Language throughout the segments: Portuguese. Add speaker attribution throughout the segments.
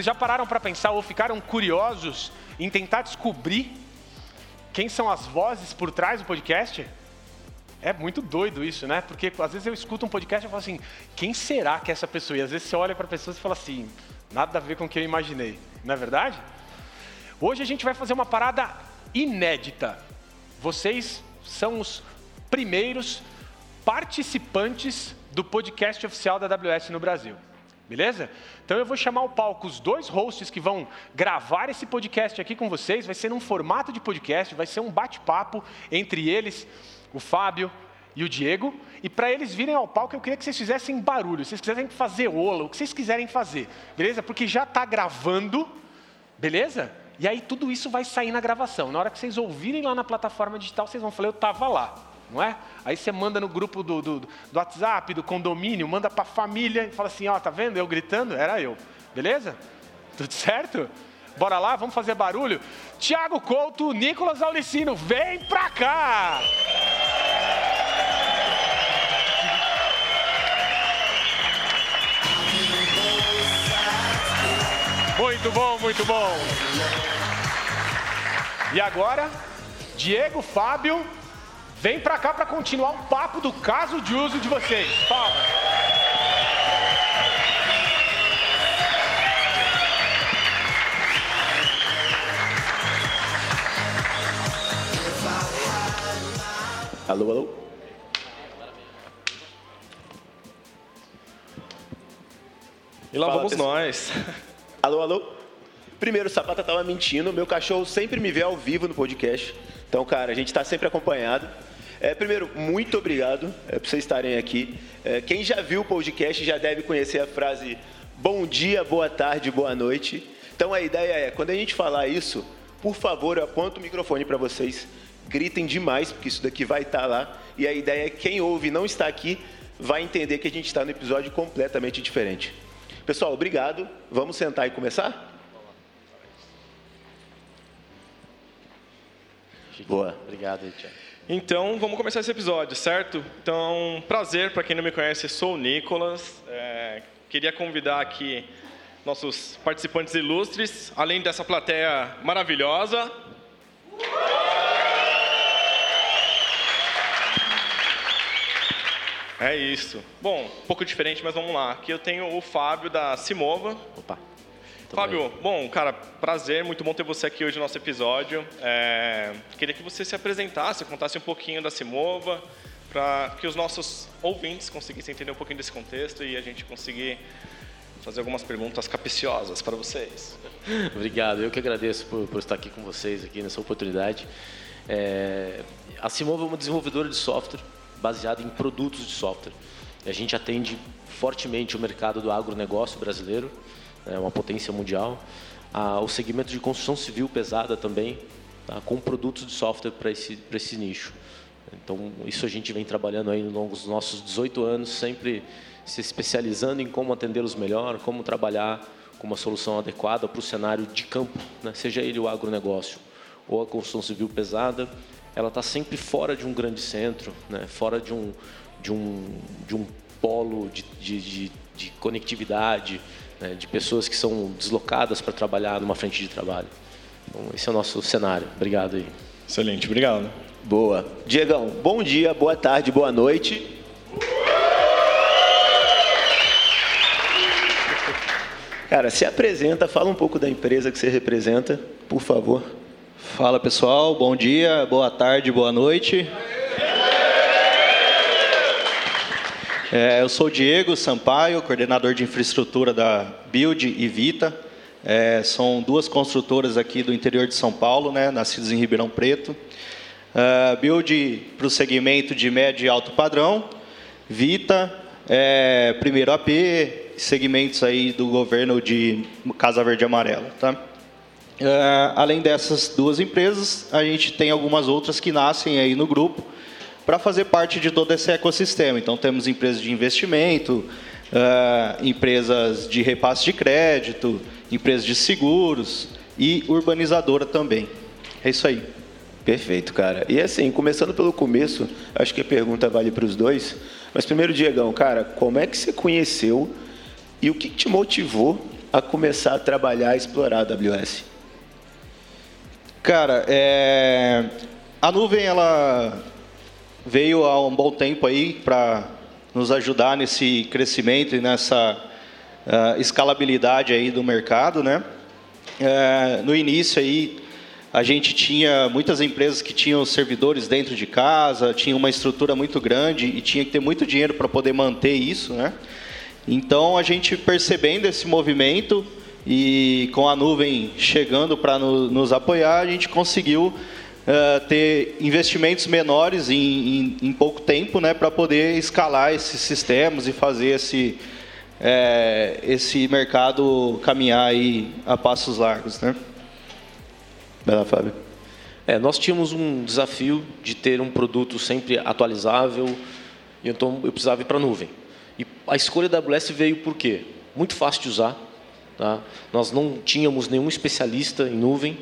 Speaker 1: Vocês já pararam para pensar ou ficaram curiosos em tentar descobrir quem são as vozes por trás do podcast? É muito doido isso, né? Porque às vezes eu escuto um podcast e falo assim, quem será que é essa pessoa? E às vezes você olha para a pessoa e fala assim, nada a ver com o que eu imaginei. Não é verdade? Hoje a gente vai fazer uma parada inédita. Vocês são os primeiros participantes do podcast oficial da AWS no Brasil. Beleza? Então eu vou chamar ao palco os dois hosts que vão gravar esse podcast aqui com vocês. Vai ser num formato de podcast, vai ser um bate-papo entre eles, o Fábio e o Diego. E para eles virem ao palco, eu queria que vocês fizessem barulho, vocês quiserem fazer ola, o que vocês quiserem fazer, beleza? Porque já está gravando, beleza? E aí tudo isso vai sair na gravação. Na hora que vocês ouvirem lá na plataforma digital, vocês vão falar, eu estava lá não é? Aí você manda no grupo do, do, do WhatsApp, do condomínio, manda para a família e fala assim, ó, tá vendo? Eu gritando, era eu. Beleza? Tudo certo? Bora lá, vamos fazer barulho? Tiago Couto, Nicolas Aulicino, vem pra cá! Muito bom, muito bom. E agora, Diego Fábio Vem para cá para continuar o papo do caso de uso de vocês. Palmas.
Speaker 2: Alô, alô.
Speaker 3: E lá
Speaker 2: Fala,
Speaker 3: vamos
Speaker 2: pessoal.
Speaker 3: nós.
Speaker 2: Alô, alô. Primeiro, o Sapata tava mentindo. Meu cachorro sempre me vê ao vivo no podcast. Então, cara, a gente está sempre acompanhado. É, primeiro, muito obrigado é, por vocês estarem aqui. É, quem já viu o podcast já deve conhecer a frase bom dia, boa tarde, boa noite. Então, a ideia é, quando a gente falar isso, por favor, eu aponto o microfone para vocês. Gritem demais, porque isso daqui vai estar lá. E a ideia é que quem ouve e não está aqui vai entender que a gente está no episódio completamente diferente. Pessoal, obrigado. Vamos sentar e começar? Boa.
Speaker 4: Obrigado, Tiago.
Speaker 3: Então, vamos começar esse episódio, certo? Então, prazer, para quem não me conhece, sou o Nicolas. É, queria convidar aqui nossos participantes ilustres, além dessa plateia maravilhosa. É isso. Bom, um pouco diferente, mas vamos lá. Aqui eu tenho o Fábio da Simova.
Speaker 4: Opa.
Speaker 3: Fábio, bom, cara, prazer, muito bom ter você aqui hoje no nosso episódio. É, queria que você se apresentasse, contasse um pouquinho da Simova, para que os nossos ouvintes conseguissem entender um pouquinho desse contexto e a gente conseguir fazer algumas perguntas capciosas para vocês.
Speaker 4: Obrigado, eu que agradeço por, por estar aqui com vocês aqui nessa oportunidade. É, a Simova é uma desenvolvedora de software baseada em produtos de software. A gente atende fortemente o mercado do agronegócio brasileiro, é uma potência mundial. Ah, o segmento de construção civil pesada também, tá, com produtos de software para esse, esse nicho. Então, isso a gente vem trabalhando aí ao longo dos nossos 18 anos, sempre se especializando em como atendê-los melhor, como trabalhar com uma solução adequada para o cenário de campo, né? seja ele o agronegócio ou a construção civil pesada, ela está sempre fora de um grande centro, né? fora de um, de um, de um polo de, de, de, de conectividade, né? de pessoas que são deslocadas para trabalhar numa frente de trabalho. Então, esse é o nosso cenário. Obrigado aí.
Speaker 3: Excelente, obrigado.
Speaker 2: Boa. Diegão, bom dia, boa tarde, boa noite. Cara, se apresenta, fala um pouco da empresa que você representa, por favor.
Speaker 5: Fala pessoal, bom dia, boa tarde, boa noite. É, eu sou o Diego Sampaio, coordenador de infraestrutura da Build e Vita. É, são duas construtoras aqui do interior de São Paulo, né, nascidas em Ribeirão Preto. Uh, Build para o segmento de médio e alto padrão. Vita, é, primeiro AP, segmentos aí do governo de Casa Verde e Amarela. Tá? Uh, além dessas duas empresas, a gente tem algumas outras que nascem aí no grupo para fazer parte de todo esse ecossistema. Então, temos empresas de investimento, uh, empresas de repasse de crédito, empresas de seguros e urbanizadora também. É isso aí.
Speaker 2: Perfeito, cara. E assim, começando pelo começo, acho que a pergunta vale para os dois. Mas primeiro, Diegão, cara, como é que você conheceu e o que te motivou a começar a trabalhar, a explorar a AWS?
Speaker 5: Cara, é... a nuvem ela veio há um bom tempo aí para nos ajudar nesse crescimento e nessa uh, escalabilidade aí do mercado, né? É, no início aí a gente tinha muitas empresas que tinham servidores dentro de casa, tinha uma estrutura muito grande e tinha que ter muito dinheiro para poder manter isso, né? Então a gente percebendo esse movimento e com a nuvem chegando para no, nos apoiar, a gente conseguiu uh, ter investimentos menores em, em, em pouco tempo, né, para poder escalar esses sistemas e fazer esse é, esse mercado caminhar aí a passos largos, né?
Speaker 2: Vai lá, Fábio.
Speaker 4: É, nós tínhamos um desafio de ter um produto sempre atualizável, então eu precisava ir para a nuvem. E a escolha da AWS veio por quê? Muito fácil de usar. Tá? Nós não tínhamos nenhum especialista em nuvem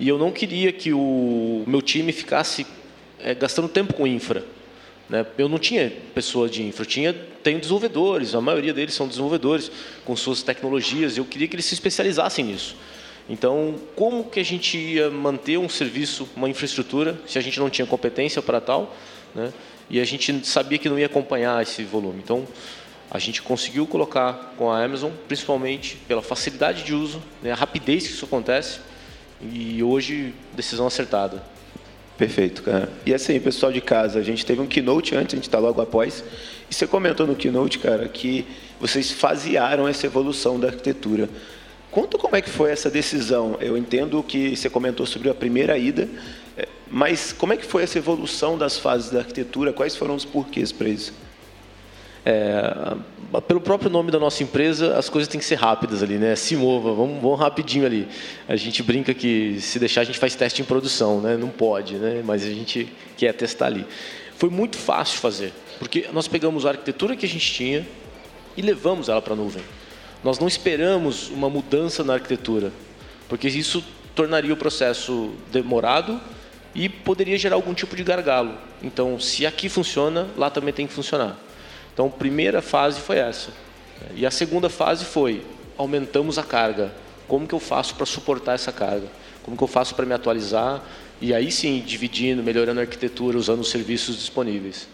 Speaker 4: e eu não queria que o meu time ficasse é, gastando tempo com infra. Né? Eu não tinha pessoa de infra, eu tinha, tenho desenvolvedores, a maioria deles são desenvolvedores com suas tecnologias, eu queria que eles se especializassem nisso. Então, como que a gente ia manter um serviço, uma infraestrutura, se a gente não tinha competência para tal, né? e a gente sabia que não ia acompanhar esse volume. Então, a gente conseguiu colocar com a Amazon, principalmente pela facilidade de uso, né? a rapidez que isso acontece, e hoje, decisão acertada.
Speaker 2: Perfeito, cara. E assim, pessoal de casa, a gente teve um keynote antes, a gente está logo após, e você comentou no keynote, cara, que vocês fasearam essa evolução da arquitetura. Conta como é que foi essa decisão. Eu entendo que você comentou sobre a primeira ida, é, mas como é que foi essa evolução das fases da arquitetura? Quais foram os porquês para isso?
Speaker 4: É, pelo próprio nome da nossa empresa, as coisas têm que ser rápidas ali, né? Se mova, vamos, vamos rapidinho ali. A gente brinca que se deixar a gente faz teste em produção, né? Não pode, né? Mas a gente quer testar ali. Foi muito fácil fazer, porque nós pegamos a arquitetura que a gente tinha e levamos ela para a nuvem. Nós não esperamos uma mudança na arquitetura, porque isso tornaria o processo demorado e poderia gerar algum tipo de gargalo. Então, se aqui funciona, lá também tem que funcionar. Então, a primeira fase foi essa. E a segunda fase foi: aumentamos a carga. Como que eu faço para suportar essa carga? Como que eu faço para me atualizar? E aí sim, dividindo, melhorando a arquitetura, usando os serviços disponíveis.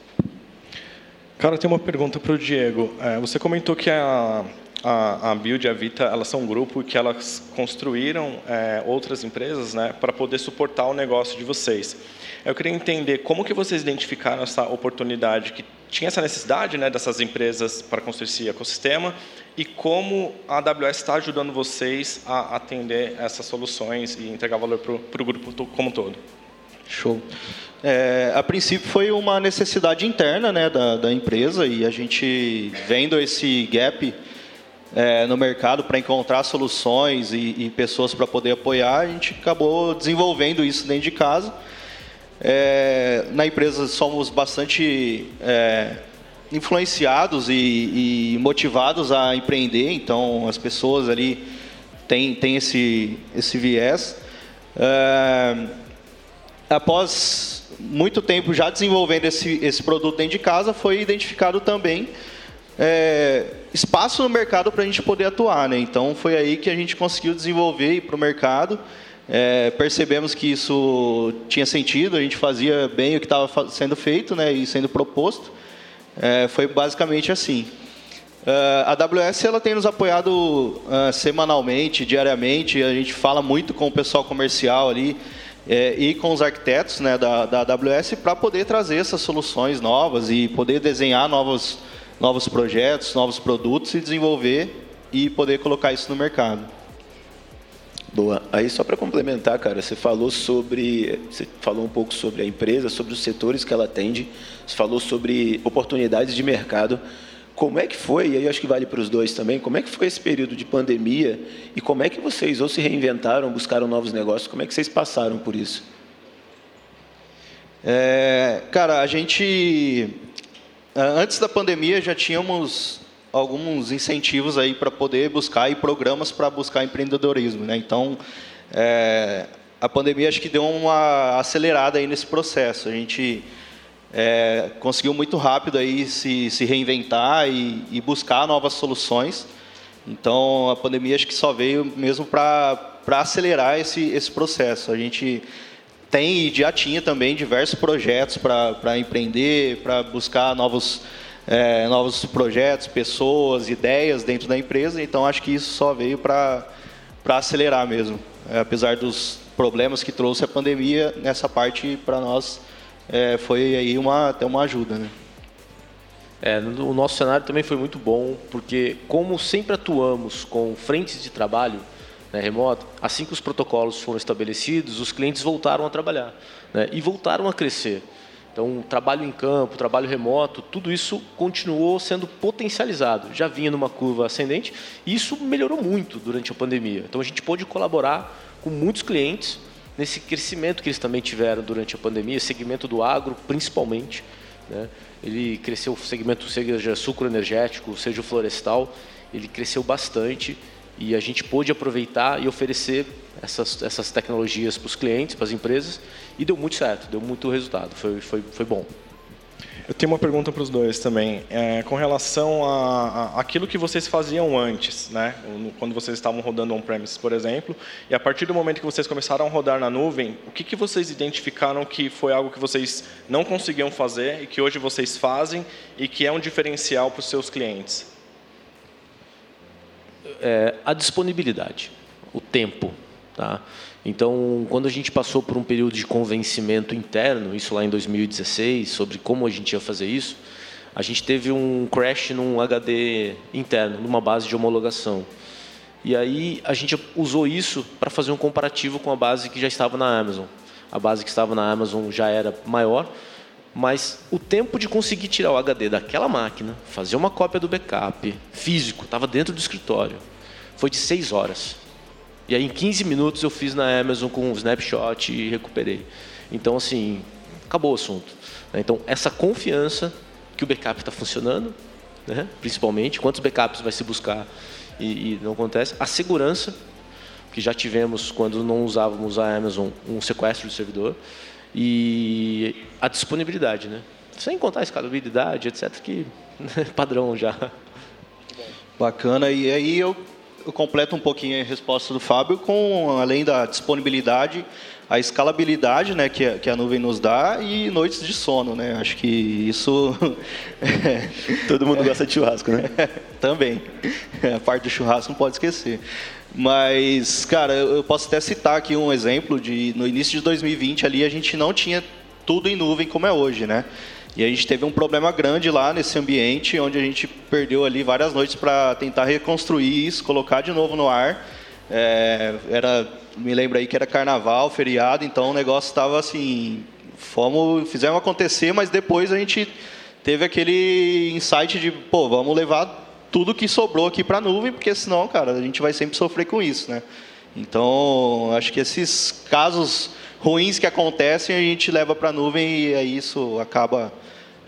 Speaker 3: Cara, tem uma pergunta para o Diego. É, você comentou que a, a, a Build e a Vita elas são um grupo que elas construíram é, outras empresas né, para poder suportar o negócio de vocês. Eu queria entender como que vocês identificaram essa oportunidade que tinha essa necessidade né, dessas empresas para construir esse ecossistema e como a AWS está ajudando vocês a atender essas soluções e entregar valor para o grupo como um todo.
Speaker 5: Show. É, a princípio foi uma necessidade interna né, da, da empresa e a gente vendo esse gap é, no mercado para encontrar soluções e, e pessoas para poder apoiar, a gente acabou desenvolvendo isso dentro de casa. É, na empresa somos bastante é, influenciados e, e, motivados a empreender, então as pessoas ali têm, têm esse, esse viés. É, após muito tempo já desenvolvendo esse, esse produto dentro de casa, foi identificado também é, espaço no mercado para a gente poder atuar. Né? Então foi aí que a gente conseguiu desenvolver para o mercado. É, percebemos que isso tinha sentido, a gente fazia bem o que estava sendo feito né, e sendo proposto. É, foi basicamente assim. Uh, a AWS ela tem nos apoiado uh, semanalmente, diariamente. A gente fala muito com o pessoal comercial ali é, e com os arquitetos né, da, da AWS para poder trazer essas soluções novas e poder desenhar novos, novos projetos, novos produtos e desenvolver e poder colocar isso no mercado.
Speaker 2: Boa. Aí só para complementar, cara, você falou sobre, você falou um pouco sobre a empresa, sobre os setores que ela atende, você falou sobre oportunidades de mercado. Como é que foi, e aí acho que vale para os dois também, como é que foi esse período de pandemia e como é que vocês ou se reinventaram, buscaram novos negócios, como é que vocês passaram por isso?
Speaker 5: É, cara, a gente Antes da pandemia já tínhamos alguns incentivos aí para poder buscar e programas para buscar empreendedorismo, né? Então, é, a pandemia acho que deu uma acelerada aí nesse processo. A gente é, conseguiu muito rápido aí se, se reinventar e, e, buscar novas soluções. Então, a pandemia acho que só veio mesmo para acelerar esse, esse processo. A gente tem e já tinha também diversos projetos para empreender, para buscar novos, é, novos projetos, pessoas, ideias dentro da empresa. Então, acho que isso só veio para acelerar mesmo. É, apesar dos problemas que trouxe a pandemia, nessa parte, para nós, é, foi aí uma, até uma ajuda. Né?
Speaker 4: É, o nosso cenário também foi muito bom, porque como sempre atuamos com frentes de trabalho né, remoto, assim que os protocolos foram estabelecidos, os clientes voltaram a trabalhar né, e voltaram a crescer. Então, trabalho em campo, trabalho remoto, tudo isso continuou sendo potencializado. Já vinha numa curva ascendente e isso melhorou muito durante a pandemia. Então, a gente pôde colaborar com muitos clientes nesse crescimento que eles também tiveram durante a pandemia, segmento do agro principalmente. Né? Ele cresceu, o segmento seja sucro energético, seja o florestal, ele cresceu bastante e a gente pôde aproveitar e oferecer essas, essas tecnologias para os clientes, para as empresas e deu muito certo, deu muito resultado, foi, foi, foi bom.
Speaker 3: Eu tenho uma pergunta para os dois também, é, com relação a, a, aquilo que vocês faziam antes, né? Quando vocês estavam rodando on-premise, por exemplo, e a partir do momento que vocês começaram a rodar na nuvem, o que, que vocês identificaram que foi algo que vocês não conseguiam fazer e que hoje vocês fazem e que é um diferencial para os seus clientes?
Speaker 4: É, a disponibilidade, o tempo, tá? Então, quando a gente passou por um período de convencimento interno, isso lá em 2016, sobre como a gente ia fazer isso, a gente teve um crash num HD interno, numa base de homologação. E aí a gente usou isso para fazer um comparativo com a base que já estava na Amazon. A base que estava na Amazon já era maior, mas o tempo de conseguir tirar o HD daquela máquina, fazer uma cópia do backup físico, estava dentro do escritório, foi de seis horas. E aí em 15 minutos eu fiz na Amazon com um snapshot e recuperei. Então assim, acabou o assunto. Né? Então essa confiança que o backup está funcionando, né? principalmente, quantos backups vai se buscar e, e não acontece. A segurança, que já tivemos quando não usávamos a Amazon um sequestro de servidor. E a disponibilidade, né? Sem contar a escalabilidade, etc., que é padrão já.
Speaker 5: Bacana. E aí eu eu completo um pouquinho a resposta do Fábio com, além da disponibilidade, a escalabilidade né, que, a, que a nuvem nos dá e noites de sono. Né? Acho que isso.
Speaker 2: Todo mundo gosta de churrasco, né?
Speaker 5: Também. A parte do churrasco não pode esquecer. Mas, cara, eu posso até citar aqui um exemplo de no início de 2020 ali a gente não tinha tudo em nuvem como é hoje, né? E a gente teve um problema grande lá nesse ambiente, onde a gente perdeu ali várias noites para tentar reconstruir isso, colocar de novo no ar. É, era, me lembro aí que era carnaval, feriado, então o negócio estava assim, fomos, fizemos acontecer, mas depois a gente teve aquele insight de, pô, vamos levar tudo que sobrou aqui para a nuvem, porque senão, cara, a gente vai sempre sofrer com isso, né? Então, acho que esses casos ruins que acontecem a gente leva para a nuvem e aí isso acaba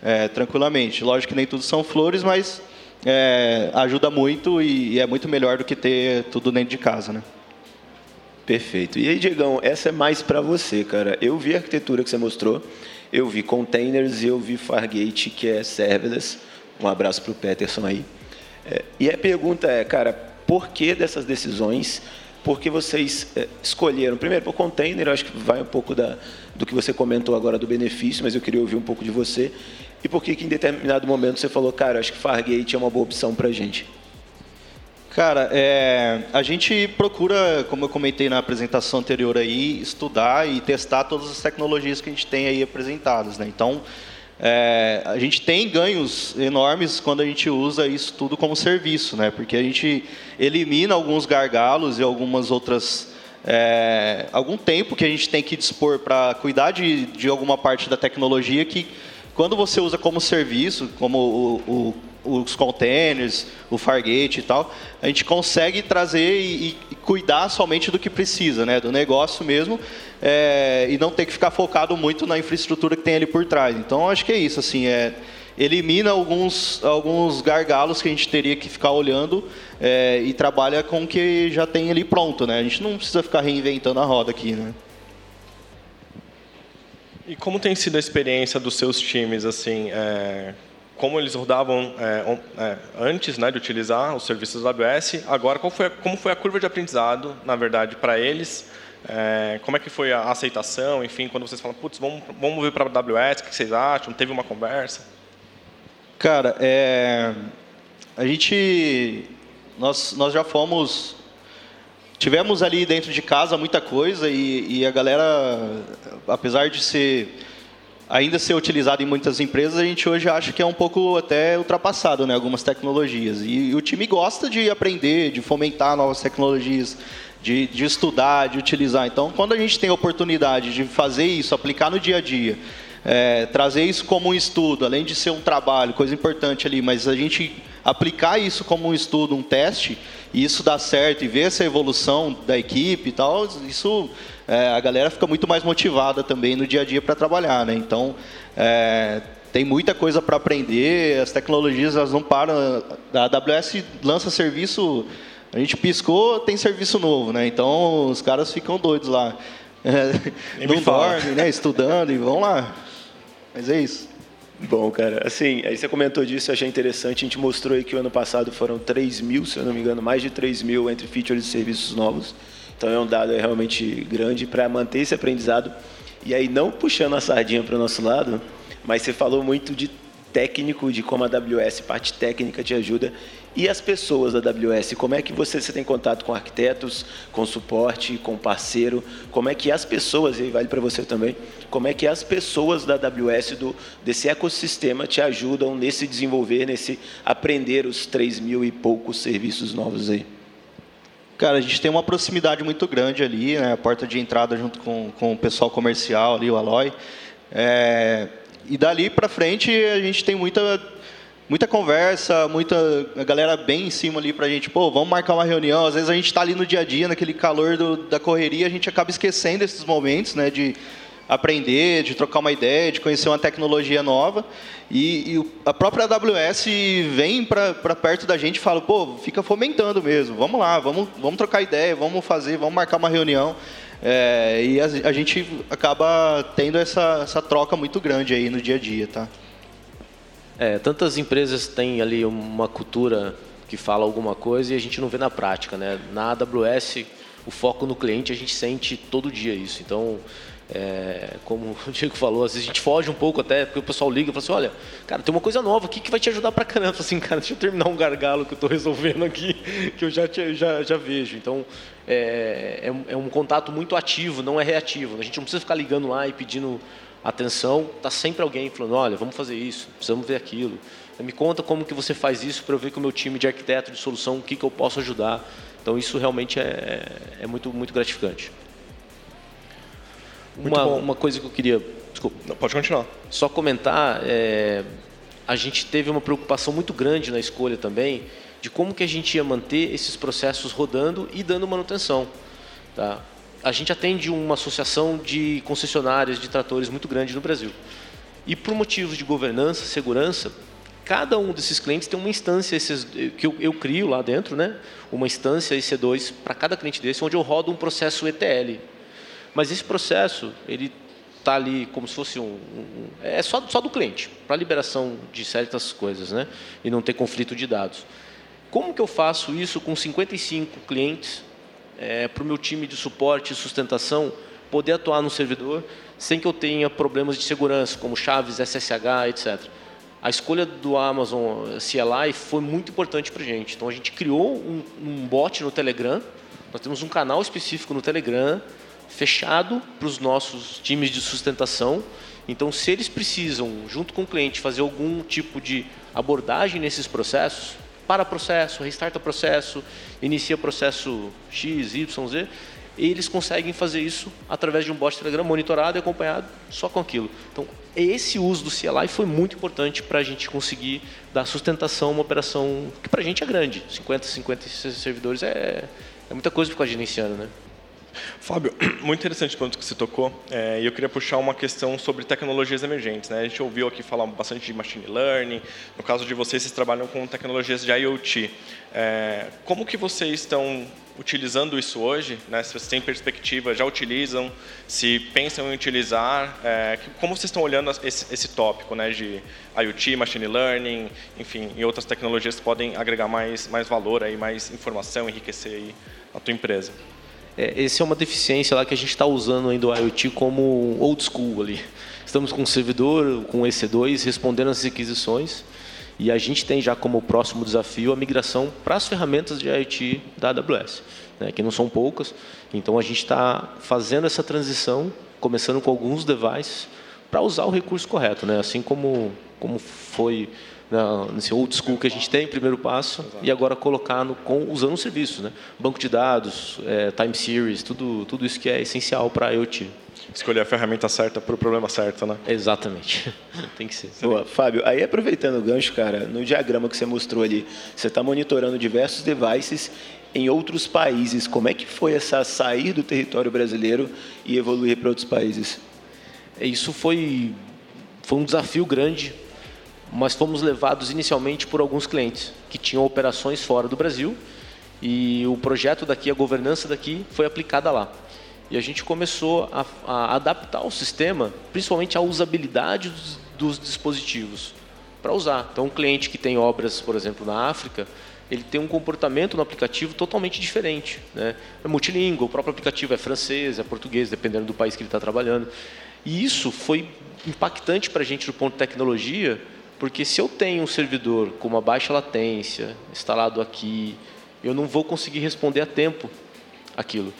Speaker 5: é, tranquilamente. Lógico que nem tudo são flores, mas é, ajuda muito e, e, é muito melhor do que ter tudo dentro de casa, né?
Speaker 2: Perfeito. E aí, Diegão, essa é mais para você, cara. Eu vi a arquitetura que você mostrou, eu vi containers e eu vi Fargate, que é serverless. Um abraço para o Peterson aí. É, e a pergunta é, cara, por que dessas decisões? Por que vocês é, escolheram? Primeiro, por container, eu acho que vai um pouco da, do que você comentou agora do benefício, mas eu queria ouvir um pouco de você. E por que em determinado momento você falou, cara, acho que Fargate é uma boa opção para a gente?
Speaker 5: Cara, é, a gente procura, como eu comentei na apresentação anterior aí, estudar e testar todas as tecnologias que a gente tem aí apresentadas, né? Então, é, a gente tem ganhos enormes quando a gente usa isso tudo como serviço, né? Porque a gente elimina alguns gargalos e algumas outras é, algum tempo que a gente tem que dispor para cuidar de, de alguma parte da tecnologia que quando você usa como serviço, como o, o, os containers, o Fargate e tal, a gente consegue trazer e, e cuidar somente do que precisa, né, do negócio mesmo, é, e não ter que ficar focado muito na infraestrutura que tem ali por trás. Então, acho que é isso, assim, é, elimina alguns, alguns gargalos que a gente teria que ficar olhando é, e trabalha com o que já tem ali pronto, né? A gente não precisa ficar reinventando a roda aqui, né?
Speaker 3: E como tem sido a experiência dos seus times, assim, é, como eles rodavam é, é, antes né, de utilizar os serviços da AWS, agora foi, como foi a curva de aprendizado, na verdade, para eles, é, como é que foi a aceitação, enfim, quando vocês falam, putz, vamos, vamos mover para a AWS, o que vocês acham? Teve uma conversa?
Speaker 5: Cara, é, a gente, nós, nós já fomos, tivemos ali dentro de casa muita coisa e, e a galera, apesar de ser ainda ser utilizado em muitas empresas, a gente hoje acha que é um pouco até ultrapassado, né, algumas tecnologias. E, e o time gosta de aprender, de fomentar novas tecnologias, de, de estudar, de utilizar. Então, quando a gente tem a oportunidade de fazer isso, aplicar no dia a dia, é, trazer isso como um estudo, além de ser um trabalho, coisa importante ali, mas a gente aplicar isso como um estudo, um teste, e isso dá certo e ver essa evolução da equipe e tal, isso é, a galera fica muito mais motivada também no dia a dia para trabalhar, né? Então é, tem muita coisa para aprender, as tecnologias elas não param. A AWS lança serviço, a gente piscou, tem serviço novo, né? Então os caras ficam doidos lá. É, não dormem, né? Estudando e vão lá. Mas é isso.
Speaker 2: Bom, cara, assim, aí você comentou disso, eu achei interessante. A gente mostrou aí que o ano passado foram 3 mil, se eu não me engano, mais de 3 mil entre features e serviços novos. Então é um dado realmente grande para manter esse aprendizado. E aí, não puxando a sardinha para o nosso lado, mas você falou muito de técnico, de como a AWS, parte técnica, te ajuda. E as pessoas da AWS, como é que você, você tem contato com arquitetos, com suporte, com parceiro? Como é que as pessoas, e vale para você também, como é que as pessoas da AWS, do, desse ecossistema, te ajudam nesse desenvolver, nesse aprender os 3 mil e poucos serviços novos aí?
Speaker 5: Cara, a gente tem uma proximidade muito grande ali, né? a porta de entrada junto com, com o pessoal comercial ali, o Aloy. É, e dali para frente a gente tem muita muita conversa, muita a galera bem em cima ali para a gente, pô, vamos marcar uma reunião. Às vezes a gente está ali no dia a dia, naquele calor do, da correria, a gente acaba esquecendo esses momentos, né, de aprender, de trocar uma ideia, de conhecer uma tecnologia nova. E, e a própria AWS vem para perto da gente e fala, pô, fica fomentando mesmo, vamos lá, vamos, vamos trocar ideia, vamos fazer, vamos marcar uma reunião. É, e a, a, gente acaba tendo essa, essa troca muito grande aí no dia a dia, tá?
Speaker 4: É, tantas empresas têm ali uma cultura que fala alguma coisa e a gente não vê na prática, né? Na AWS, o foco no cliente a gente sente todo dia isso. Então, é, como o Diego falou, às vezes a gente foge um pouco até, porque o pessoal liga e fala assim, olha, cara, tem uma coisa nova aqui que vai te ajudar pra caramba. Assim, cara, deixa eu terminar um gargalo que eu estou resolvendo aqui, que eu já, já, já vejo. Então, é, é, é, um contato muito ativo, não é reativo. A gente não precisa ficar ligando lá e pedindo atenção. Está sempre alguém falando, olha, vamos fazer isso, precisamos ver aquilo. Me conta como que você faz isso para eu ver com o meu time de arquiteto de solução o que, que eu posso ajudar. Então, isso realmente é, é muito, muito gratificante. Uma, uma coisa que eu queria. Desculpa.
Speaker 3: Não, pode continuar.
Speaker 4: Só comentar, é, a gente teve uma preocupação muito grande na escolha também de como que a gente ia manter esses processos rodando e dando manutenção. Tá? A gente atende uma associação de concessionárias de tratores muito grande no Brasil. E por motivos de governança, segurança, cada um desses clientes tem uma instância esses, que eu, eu, crio lá dentro, né? uma instância EC2 para cada cliente desse, onde eu rodo um processo ETL, mas esse processo, ele está ali como se fosse um, um, é só, só do cliente, para liberação de certas coisas, né? E não ter conflito de dados. Como que eu faço isso com 55 clientes é, para o meu time de suporte e sustentação poder atuar no servidor sem que eu tenha problemas de segurança, como chaves, SSH, etc. A escolha do Amazon CLI foi muito importante para a gente. Então a gente criou um, um bot no Telegram. Nós temos um canal específico no Telegram fechado para os nossos times de sustentação. Então, se eles precisam, junto com o cliente, fazer algum tipo de abordagem nesses processos, para processo, restarta processo, inicia processo X, Y, Z, eles conseguem fazer isso através de um bot Telegram monitorado e acompanhado só com aquilo. Então, esse uso do CLI foi muito importante para a gente conseguir dar sustentação a uma operação que para a gente é grande. 50, 56 servidores é, é muita coisa para ficar gerenciando, né?
Speaker 3: Fábio, muito interessante o ponto que você tocou. É, e eu queria puxar uma questão sobre tecnologias emergentes. Né? A gente ouviu aqui falar bastante de machine learning. No caso de vocês, vocês trabalham com tecnologias de IoT. É, como que vocês estão utilizando isso hoje? Né? Se vocês têm perspectiva, já utilizam? Se pensam em utilizar? É, como vocês estão olhando esse, esse tópico né, de IoT, machine learning, enfim, e outras tecnologias que podem agregar mais, mais valor, aí, mais informação, enriquecer aí a tua empresa?
Speaker 4: É, essa é uma deficiência lá que a gente está usando ainda o IoT como old school ali. Estamos com um servidor, com EC2, respondendo às requisições. E a gente tem já como próximo desafio a migração para as ferramentas de IoT da AWS, né, que não são poucas. Então a gente está fazendo essa transição, começando com alguns devices, para usar o recurso correto, né, assim como, como foi na, nesse old school que a gente tem, primeiro passo, Exato. e agora colocar no, com, usando os serviços, né? banco de dados, é, time series, tudo, tudo isso que é essencial para a IoT.
Speaker 3: Escolher a ferramenta certa para o problema certo, né?
Speaker 4: Exatamente. tem que ser.
Speaker 2: Boa, Fábio, aí aproveitando o gancho, cara, no diagrama que você mostrou ali, você está monitorando diversos devices em outros países. Como é que foi essa sair do território brasileiro e evoluir para outros países?
Speaker 4: Isso foi, foi um desafio grande mas fomos levados inicialmente por alguns clientes que tinham operações fora do Brasil e o projeto daqui, a governança daqui, foi aplicada lá. E a gente começou a, a adaptar o sistema, principalmente a usabilidade dos, dos dispositivos, para usar. Então, um cliente que tem obras, por exemplo, na África, ele tem um comportamento no aplicativo totalmente diferente. Né? É multilíngue, o próprio aplicativo é francês, é português, dependendo do país que ele está trabalhando. E isso foi impactante para a gente do ponto de tecnologia, porque se eu tenho um servidor com uma baixa latência instalado aqui, eu não vou conseguir responder a tempo aquilo.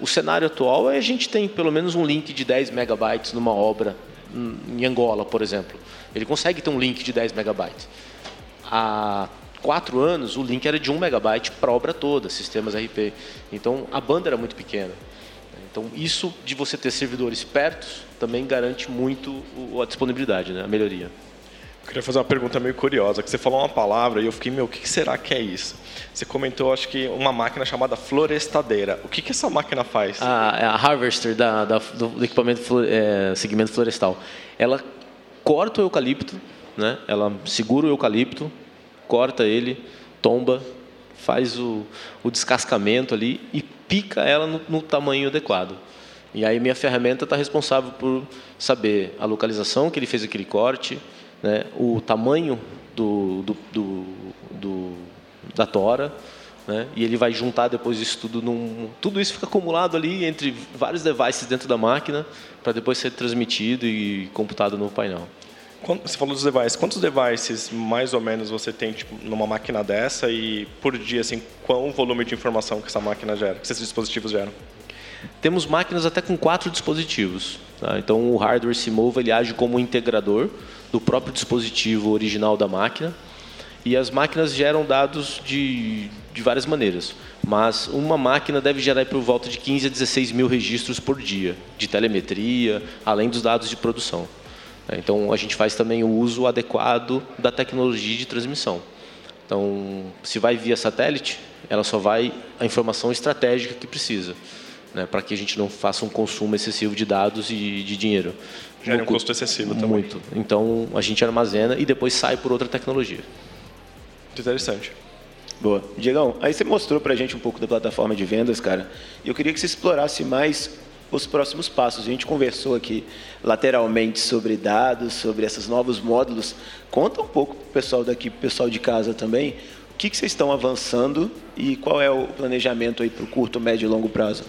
Speaker 4: O cenário atual é a gente tem pelo menos um link de 10 megabytes numa obra em Angola, por exemplo. Ele consegue ter um link de 10 megabytes. Há quatro anos, o link era de 1 megabyte para a obra toda, sistemas RP. Então, a banda era muito pequena. Então, isso de você ter servidores pertos também garante muito a disponibilidade, né? a melhoria.
Speaker 3: Queria fazer uma pergunta meio curiosa, que você falou uma palavra e eu fiquei, meu, o que será que é isso? Você comentou, acho que, uma máquina chamada florestadeira. O que, que essa máquina faz?
Speaker 4: Ah, é a harvester da, da do equipamento é, segmento florestal. Ela corta o eucalipto, né? ela segura o eucalipto, corta ele, tomba, faz o, o descascamento ali e pica ela no, no tamanho adequado. E aí minha ferramenta está responsável por saber a localização que ele fez aquele corte, né, o tamanho do, do, do, do da tora, né, e ele vai juntar depois isso tudo num, tudo isso fica acumulado ali entre vários devices dentro da máquina para depois ser transmitido e computado no painel.
Speaker 3: Você falou dos devices. Quantos devices mais ou menos você tem tipo, numa máquina dessa e por dia assim qual volume de informação que essa máquina gera, que esses dispositivos geram?
Speaker 4: Temos máquinas até com quatro dispositivos. Tá? Então o hardware Simova ele age como integrador do próprio dispositivo original da máquina. E as máquinas geram dados de, de várias maneiras. Mas uma máquina deve gerar por volta de 15 a 16 mil registros por dia, de telemetria, além dos dados de produção. Então, a gente faz também o uso adequado da tecnologia de transmissão. Então, se vai via satélite, ela só vai a informação estratégica que precisa, né, para que a gente não faça um consumo excessivo de dados e de dinheiro.
Speaker 3: Gera um custo excessivo também.
Speaker 4: Muito. Então, a gente armazena e depois sai por outra tecnologia.
Speaker 3: Muito interessante.
Speaker 2: Boa. Diegão, aí você mostrou para a gente um pouco da plataforma de vendas, cara. E eu queria que você explorasse mais os próximos passos. A gente conversou aqui lateralmente sobre dados, sobre esses novos módulos. Conta um pouco para o pessoal daqui, para o pessoal de casa também, o que, que vocês estão avançando e qual é o planejamento aí para o curto, médio e longo prazo?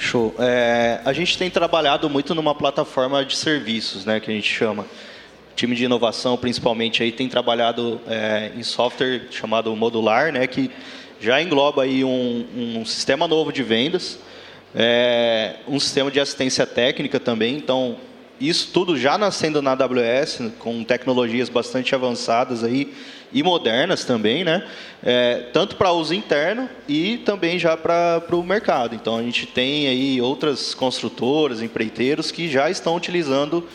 Speaker 5: Show. É, a gente tem trabalhado muito numa plataforma de serviços, né, que a gente chama. O time de inovação, principalmente, aí tem trabalhado é, em software chamado modular, né, que já engloba aí um, um sistema novo de vendas, é, um sistema de assistência técnica também. Então, isso tudo já nascendo na AWS, com tecnologias bastante avançadas aí e modernas também, né? É, tanto para uso interno e também já para o mercado. Então a gente tem aí outras construtoras, empreiteiros que já estão utilizando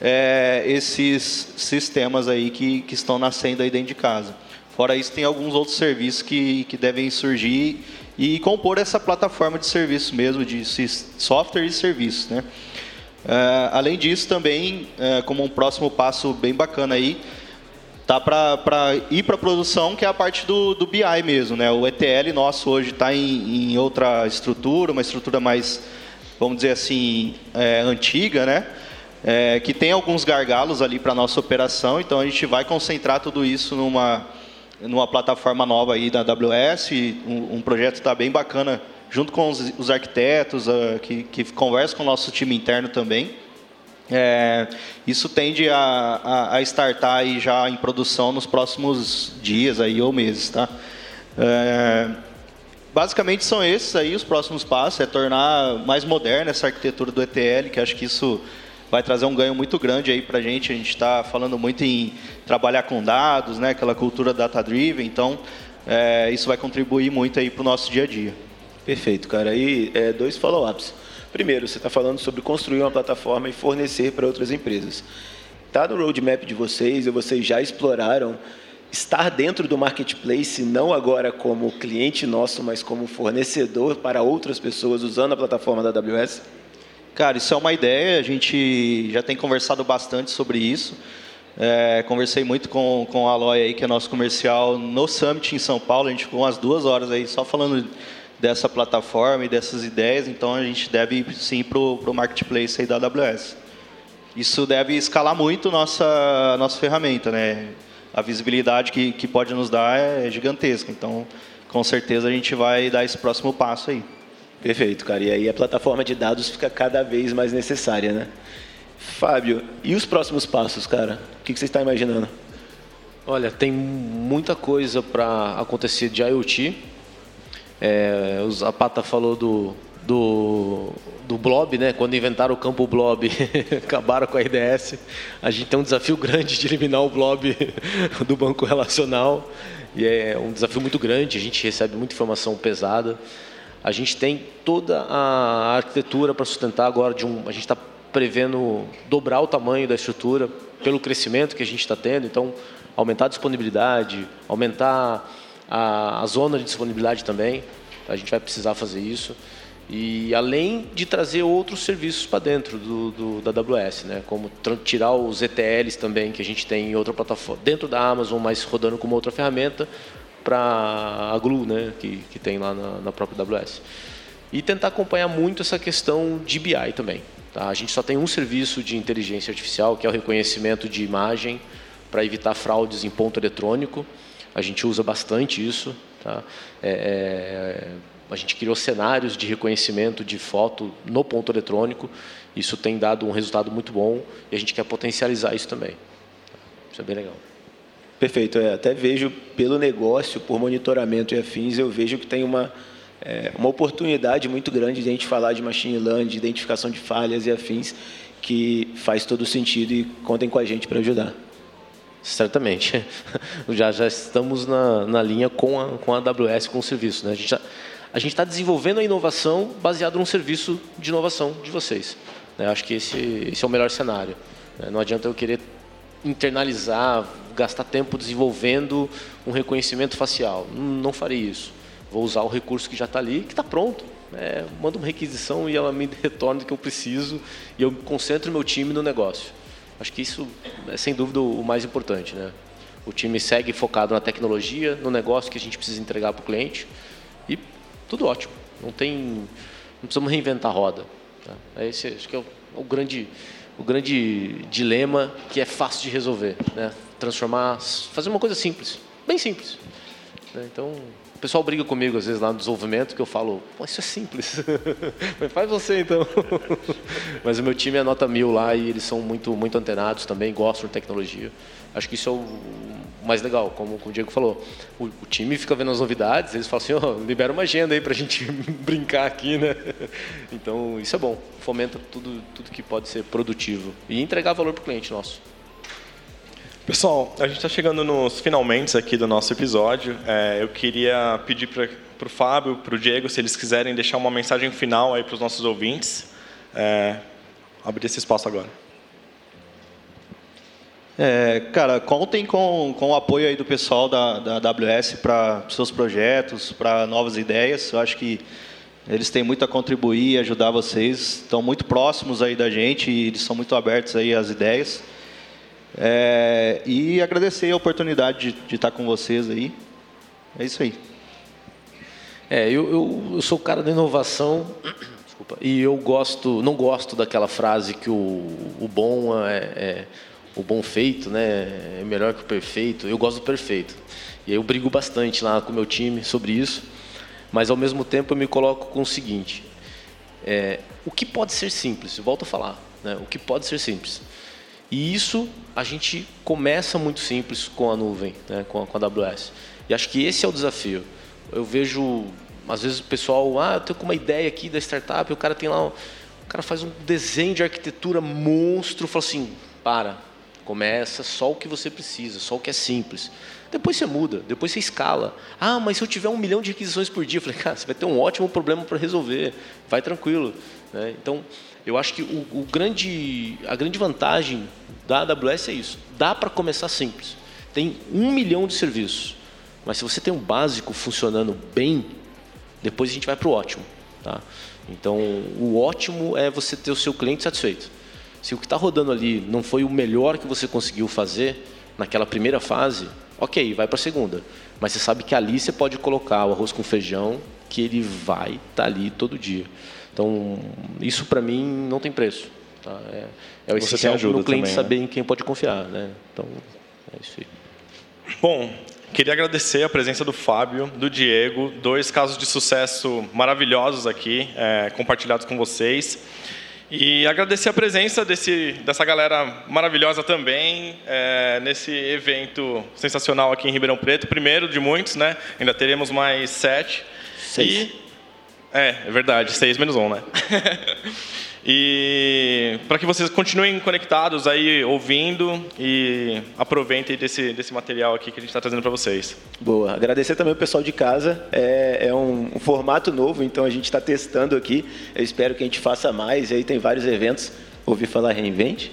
Speaker 5: é, esses sistemas aí que, que estão nascendo aí dentro de casa. Fora isso, tem alguns outros serviços que, que devem surgir e compor essa plataforma de serviço mesmo, de software e serviços. Né? Uh, além disso, também, uh, como um próximo passo bem bacana aí, tá para ir para produção, que é a parte do, do BI mesmo. Né? O ETL nosso hoje está em, em, outra estrutura, uma estrutura mais, vamos dizer assim, é, antiga, né? É, que tem alguns gargalos ali para nossa operação, então a gente vai concentrar tudo isso numa, numa plataforma nova aí da AWS, um, um projeto está bem bacana, junto com os, os arquitetos, uh, que, que conversam com o nosso time interno também. É, isso tende a, a, a aí já em produção nos próximos dias aí, ou meses. Tá? É, basicamente são esses aí os próximos passos, é tornar mais moderna essa arquitetura do ETL, que acho que isso vai trazer um ganho muito grande aí para a gente. A gente está falando muito em trabalhar com dados, né, aquela cultura data-driven, então é, isso vai contribuir muito aí para o nosso dia a dia.
Speaker 2: Perfeito, cara. E é, dois follow-ups. Primeiro, você está falando sobre construir uma plataforma e fornecer para outras empresas. Está no roadmap de vocês, e vocês já exploraram estar dentro do marketplace, não agora como cliente nosso, mas como fornecedor para outras pessoas usando a plataforma da AWS?
Speaker 5: Cara, isso é uma ideia, a gente já tem conversado bastante sobre isso. É, conversei muito com, com a Aloy aí, que é nosso comercial, no Summit em São Paulo. A gente ficou umas duas horas aí só falando dessa plataforma e dessas ideias, então a gente deve ir sim para o marketplace aí da AWS. Isso deve escalar muito nossa, nossa ferramenta, né? A visibilidade que, que pode nos dar é gigantesca, então com certeza a gente vai dar esse próximo passo aí.
Speaker 2: Perfeito, cara. E aí a plataforma de dados fica cada vez mais necessária, né? Fábio, e os próximos passos, cara? O que você está imaginando?
Speaker 4: Olha, tem muita coisa para acontecer de IoT. É, o Zapata falou do, do, do Blob, né? Quando inventaram o campo Blob, acabaram com a IDS. A gente tem um desafio grande de eliminar o Blob do banco relacional. E é um desafio muito grande, a gente recebe muita informação pesada. A gente tem toda a arquitetura para sustentar agora de um. A gente está prevendo dobrar o tamanho da estrutura pelo crescimento que a gente está tendo. Então, aumentar a disponibilidade, aumentar a, a zona de disponibilidade também. A gente vai precisar fazer isso. E além de trazer outros serviços para dentro do, do, da AWS, né? como tirar os ETLs também que a gente tem em outra plataforma, dentro da Amazon, mas rodando como outra ferramenta, para a Glue, né, que, que tem lá na, na própria AWS. E tentar acompanhar muito essa questão de BI também. Tá? A gente só tem um serviço de inteligência artificial, que é o reconhecimento de imagem, para evitar fraudes em ponto eletrônico. A gente usa bastante isso. Tá? É, é, a gente criou cenários de reconhecimento de foto no ponto eletrônico. Isso tem dado um resultado muito bom e a gente quer potencializar isso também. Isso é bem legal.
Speaker 2: Perfeito. É, até vejo pelo negócio, por monitoramento e afins, eu vejo que tem uma, é, uma oportunidade muito grande de a gente falar de machine learning, de identificação de falhas e afins, que faz todo sentido e contem com a gente para ajudar.
Speaker 4: Certamente. Já, já estamos na, na linha com a, com a AWS, com o serviço. Né? A gente está desenvolvendo a inovação baseado num serviço de inovação de vocês. Né? Acho que esse, esse é o melhor cenário. Né? Não adianta eu querer internalizar, gastar tempo desenvolvendo um reconhecimento facial. Não farei isso. Vou usar o recurso que já está ali, que está pronto. É, manda uma requisição e ela me retorna o que eu preciso e eu concentro meu time no negócio. Acho que isso é sem dúvida o mais importante, né? O time segue focado na tecnologia, no negócio que a gente precisa entregar para o cliente e tudo ótimo. Não tem, não precisamos reinventar a roda. Tá? Esse acho que é o, o grande o grande dilema que é fácil de resolver, né? Transformar, fazer uma coisa simples, bem simples. Né? Então, pessoal briga comigo às vezes lá no desenvolvimento que eu falo, Pô, isso é simples, mas faz você então. mas o meu time é nota mil lá e eles são muito muito antenados também, gostam de tecnologia. Acho que isso é o mais legal, como, o Diego falou. O, o, time fica vendo as novidades, eles falam assim, oh, libera uma agenda aí para a gente brincar aqui, né? Então, isso é bom. Fomenta tudo, tudo que pode ser produtivo e entregar valor para o cliente nosso.
Speaker 3: Pessoal, a gente está chegando nos finalmente aqui do nosso episódio. É, eu queria pedir para o Fábio, para o Diego, se eles quiserem deixar uma mensagem final aí para os nossos ouvintes. É, abrir esse espaço agora.
Speaker 5: É, cara, contem com, com o apoio aí do pessoal da, da AWS para seus projetos, para novas ideias. Eu acho que eles têm muito a contribuir e ajudar vocês. Estão muito próximos aí da gente e eles são muito abertos aí às ideias. É, e agradecer a oportunidade de, de, estar com vocês aí. É isso aí.
Speaker 4: É, eu, eu, eu sou o cara da inovação. Desculpa. E eu gosto, não gosto daquela frase que o, o bom é, é o bom feito, né, é melhor que o perfeito. Eu gosto do perfeito. E eu brigo bastante lá com o meu time sobre isso. Mas ao mesmo tempo eu me coloco com o seguinte: é, o que pode ser simples? Volto a falar, né, o que pode ser simples. E isso a gente começa muito simples com a nuvem, né, com, a, com a AWS. E acho que esse é o desafio. Eu vejo às vezes o pessoal, ah, eu tenho uma ideia aqui da startup, e o cara tem lá, o cara faz um desenho de arquitetura monstro, fala assim, para, Começa só o que você precisa, só o que é simples. Depois você muda, depois você escala. Ah, mas se eu tiver um milhão de requisições por dia, eu falei, cara, você vai ter um ótimo problema para resolver. Vai tranquilo. Né? Então, eu acho que o, o, grande, a grande vantagem da AWS é isso. Dá para começar simples. Tem um milhão de serviços. Mas se você tem um básico funcionando bem, depois a gente vai para o ótimo. Tá? Então, o ótimo é você ter o seu cliente satisfeito. Se o que está rodando ali não foi o melhor que você conseguiu fazer naquela primeira fase, ok, vai para a segunda. Mas você sabe que ali você pode colocar o arroz com feijão, que ele vai estar tá ali todo dia. Então, isso para mim não tem preço. Tá? É, é o essencial para o cliente também, saber né? em quem pode confiar. Né? Então, é isso aí.
Speaker 3: Bom, queria agradecer a presença do Fábio, do Diego, dois casos de sucesso maravilhosos aqui, é, compartilhados com vocês. E agradecer a presença desse, dessa galera maravilhosa também é, nesse evento sensacional aqui em Ribeirão Preto. Primeiro de muitos, né? Ainda teremos mais sete.
Speaker 4: Seis.
Speaker 3: E, é, é verdade, seis menos um, né? E para que vocês continuem conectados aí, ouvindo e aproveitem desse, desse material aqui que a gente está trazendo para vocês.
Speaker 2: Boa. Agradecer também o pessoal de casa. É, é um, um, formato novo, então a gente está testando aqui. Eu espero que a gente faça mais. E aí tem vários eventos. Ouvi falar Reinvente?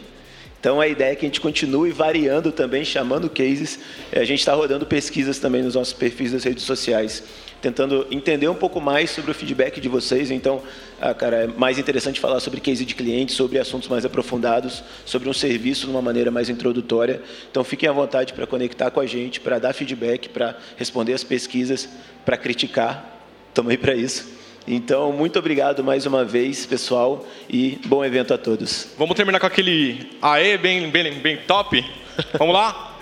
Speaker 2: Então a ideia é que a gente continue variando também, chamando cases. A gente está rodando pesquisas também nos nossos perfis das redes sociais tentando entender um pouco mais sobre o feedback de vocês. Então, ah, cara, é mais interessante falar sobre case de cliente, sobre assuntos mais aprofundados, sobre um serviço de uma maneira mais introdutória. Então, fiquem à vontade para conectar com a gente, para dar feedback, para responder as pesquisas, para criticar. Estamos aí para isso. Então, muito obrigado mais uma vez, pessoal, e bom evento a todos.
Speaker 3: Vamos terminar com aquele aê bem, bem, bem top? Vamos lá?